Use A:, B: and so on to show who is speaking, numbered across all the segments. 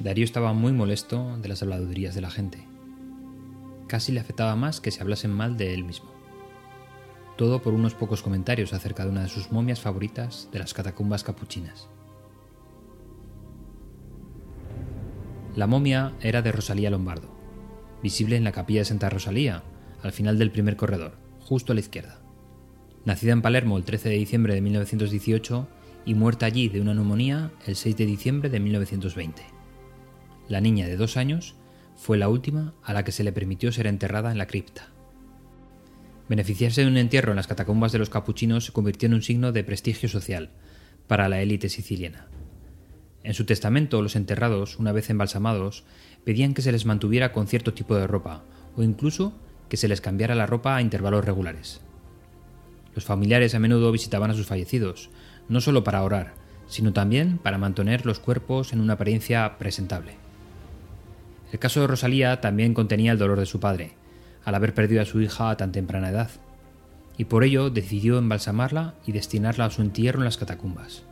A: Darío estaba muy molesto de las habladurías de la gente. Casi le afectaba más que se hablasen mal de él mismo. Todo por unos pocos comentarios acerca de una de sus momias favoritas de las catacumbas capuchinas. La momia era de Rosalía Lombardo, visible en la capilla de Santa Rosalía, al final del primer corredor, justo a la izquierda. Nacida en Palermo el 13 de diciembre de 1918 y muerta allí de una neumonía el 6 de diciembre de 1920. La niña de dos años fue la última a la que se le permitió ser enterrada en la cripta. Beneficiarse de un entierro en las catacumbas de los capuchinos se convirtió en un signo de prestigio social para la élite siciliana. En su testamento, los enterrados, una vez embalsamados, pedían que se les mantuviera con cierto tipo de ropa, o incluso que se les cambiara la ropa a intervalos regulares. Los familiares a menudo visitaban a sus fallecidos, no solo para orar, sino también para mantener los cuerpos en una apariencia presentable. El caso de Rosalía también contenía el dolor de su padre, al haber perdido a su hija a tan temprana edad, y por ello decidió embalsamarla y destinarla a su entierro en las catacumbas.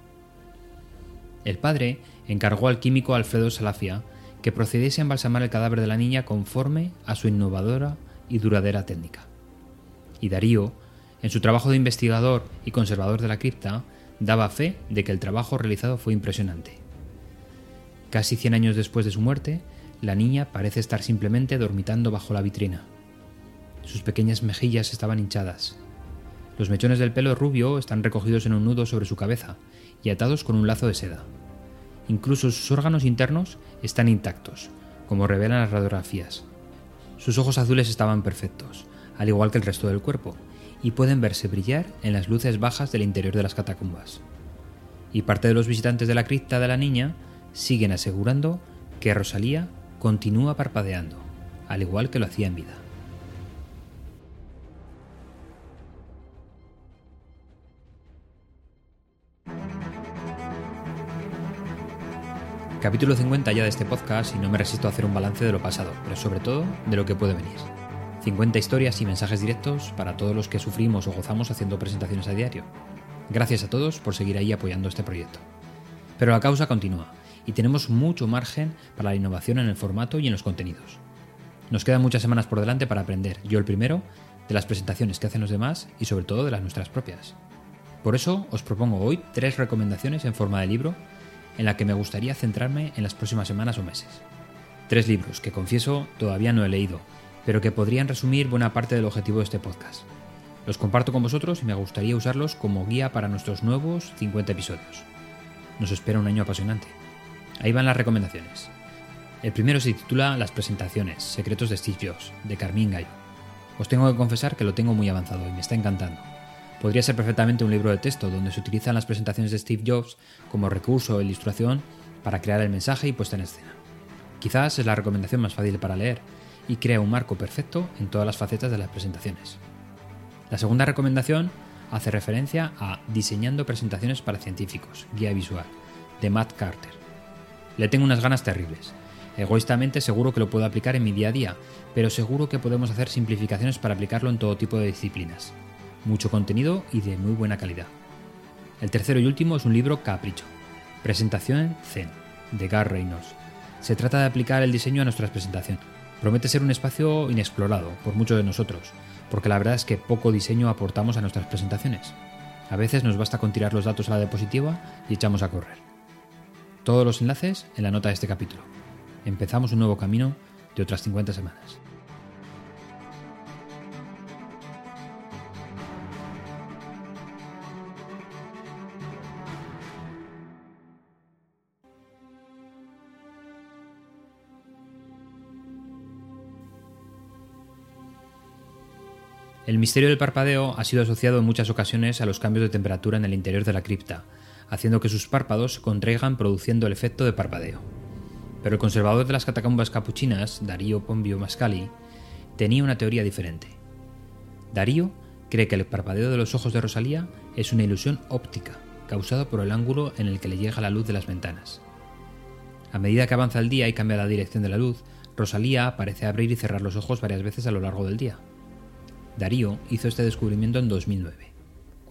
A: El padre encargó al químico Alfredo Salafia que procediese a embalsamar el cadáver de la niña conforme a su innovadora y duradera técnica. Y Darío, en su trabajo de investigador y conservador de la cripta, daba fe de que el trabajo realizado fue impresionante. Casi 100 años después de su muerte, la niña parece estar simplemente dormitando bajo la vitrina. Sus pequeñas mejillas estaban hinchadas. Los mechones del pelo rubio están recogidos en un nudo sobre su cabeza y atados con un lazo de seda. Incluso sus órganos internos están intactos, como revelan las radiografías. Sus ojos azules estaban perfectos, al igual que el resto del cuerpo, y pueden verse brillar en las luces bajas del interior de las catacumbas. Y parte de los visitantes de la cripta de la niña siguen asegurando que Rosalía continúa parpadeando, al igual que lo hacía en vida. Capítulo 50 ya de este podcast y no me resisto a hacer un balance de lo pasado, pero sobre todo de lo que puede venir. 50 historias y mensajes directos para todos los que sufrimos o gozamos haciendo presentaciones a diario. Gracias a todos por seguir ahí apoyando este proyecto. Pero la causa continúa y tenemos mucho margen para la innovación en el formato y en los contenidos. Nos quedan muchas semanas por delante para aprender, yo el primero, de las presentaciones que hacen los demás y sobre todo de las nuestras propias. Por eso os propongo hoy tres recomendaciones en forma de libro en la que me gustaría centrarme en las próximas semanas o meses. Tres libros que confieso todavía no he leído, pero que podrían resumir buena parte del objetivo de este podcast. Los comparto con vosotros y me gustaría usarlos como guía para nuestros nuevos 50 episodios. Nos espera un año apasionante. Ahí van las recomendaciones. El primero se titula Las presentaciones, secretos de Steve Jobs, de Carmín Gallo. Os tengo que confesar que lo tengo muy avanzado y me está encantando. Podría ser perfectamente un libro de texto donde se utilizan las presentaciones de Steve Jobs como recurso o ilustración para crear el mensaje y puesta en escena. Quizás es la recomendación más fácil para leer y crea un marco perfecto en todas las facetas de las presentaciones. La segunda recomendación hace referencia a Diseñando presentaciones para científicos, guía visual, de Matt Carter. Le tengo unas ganas terribles. Egoístamente seguro que lo puedo aplicar en mi día a día, pero seguro que podemos hacer simplificaciones para aplicarlo en todo tipo de disciplinas. Mucho contenido y de muy buena calidad. El tercero y último es un libro capricho. Presentación Zen, de Gar Reynolds. Se trata de aplicar el diseño a nuestras presentaciones. Promete ser un espacio inexplorado por muchos de nosotros, porque la verdad es que poco diseño aportamos a nuestras presentaciones. A veces nos basta con tirar los datos a la diapositiva y echamos a correr. Todos los enlaces en la nota de este capítulo. Empezamos un nuevo camino de otras 50 semanas. El misterio del parpadeo ha sido asociado en muchas ocasiones a los cambios de temperatura en el interior de la cripta, haciendo que sus párpados se contraigan produciendo el efecto de parpadeo. Pero el conservador de las catacumbas capuchinas, Darío Pombio Mascali, tenía una teoría diferente. Darío cree que el parpadeo de los ojos de Rosalía es una ilusión óptica, causada por el ángulo en el que le llega la luz de las ventanas. A medida que avanza el día y cambia la dirección de la luz, Rosalía parece abrir y cerrar los ojos varias veces a lo largo del día. Darío hizo este descubrimiento en 2009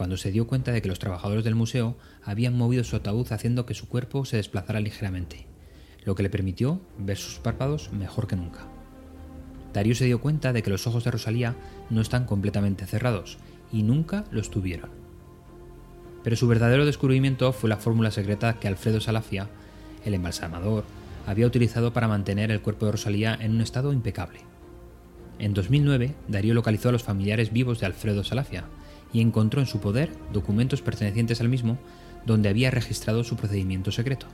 A: cuando se dio cuenta de que los trabajadores del museo habían movido su ataúd haciendo que su cuerpo se desplazara ligeramente, lo que le permitió ver sus párpados mejor que nunca. Darío se dio cuenta de que los ojos de Rosalía no están completamente cerrados, y nunca los tuvieron. Pero su verdadero descubrimiento fue la fórmula secreta que Alfredo Salafia, el embalsamador, había utilizado para mantener el cuerpo de Rosalía en un estado impecable. En 2009, Darío localizó a los familiares vivos de Alfredo Salafia y encontró en su poder documentos pertenecientes al mismo donde había registrado su procedimiento secreto.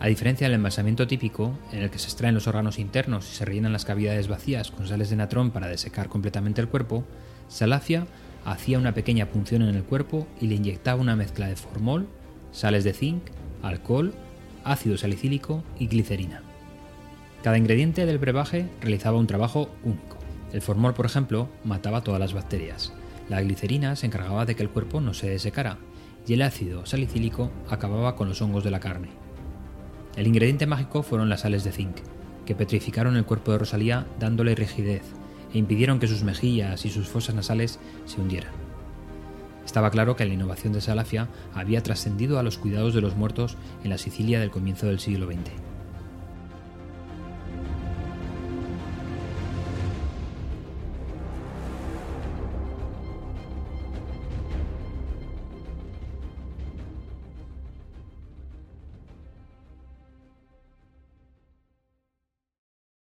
A: A diferencia del embalsamiento típico, en el que se extraen los órganos internos y se rellenan las cavidades vacías con sales de natrón para desecar completamente el cuerpo, Salafia hacía una pequeña punción en el cuerpo y le inyectaba una mezcla de formol, sales de zinc, alcohol, ácido salicílico y glicerina. Cada ingrediente del brebaje realizaba un trabajo único. El formol, por ejemplo, mataba todas las bacterias. La glicerina se encargaba de que el cuerpo no se desecara y el ácido salicílico acababa con los hongos de la carne. El ingrediente mágico fueron las sales de zinc, que petrificaron el cuerpo de Rosalía dándole rigidez e impidieron que sus mejillas y sus fosas nasales se hundieran. Estaba claro que la innovación de Salafia había trascendido a los cuidados de los muertos en la Sicilia del comienzo del siglo XX.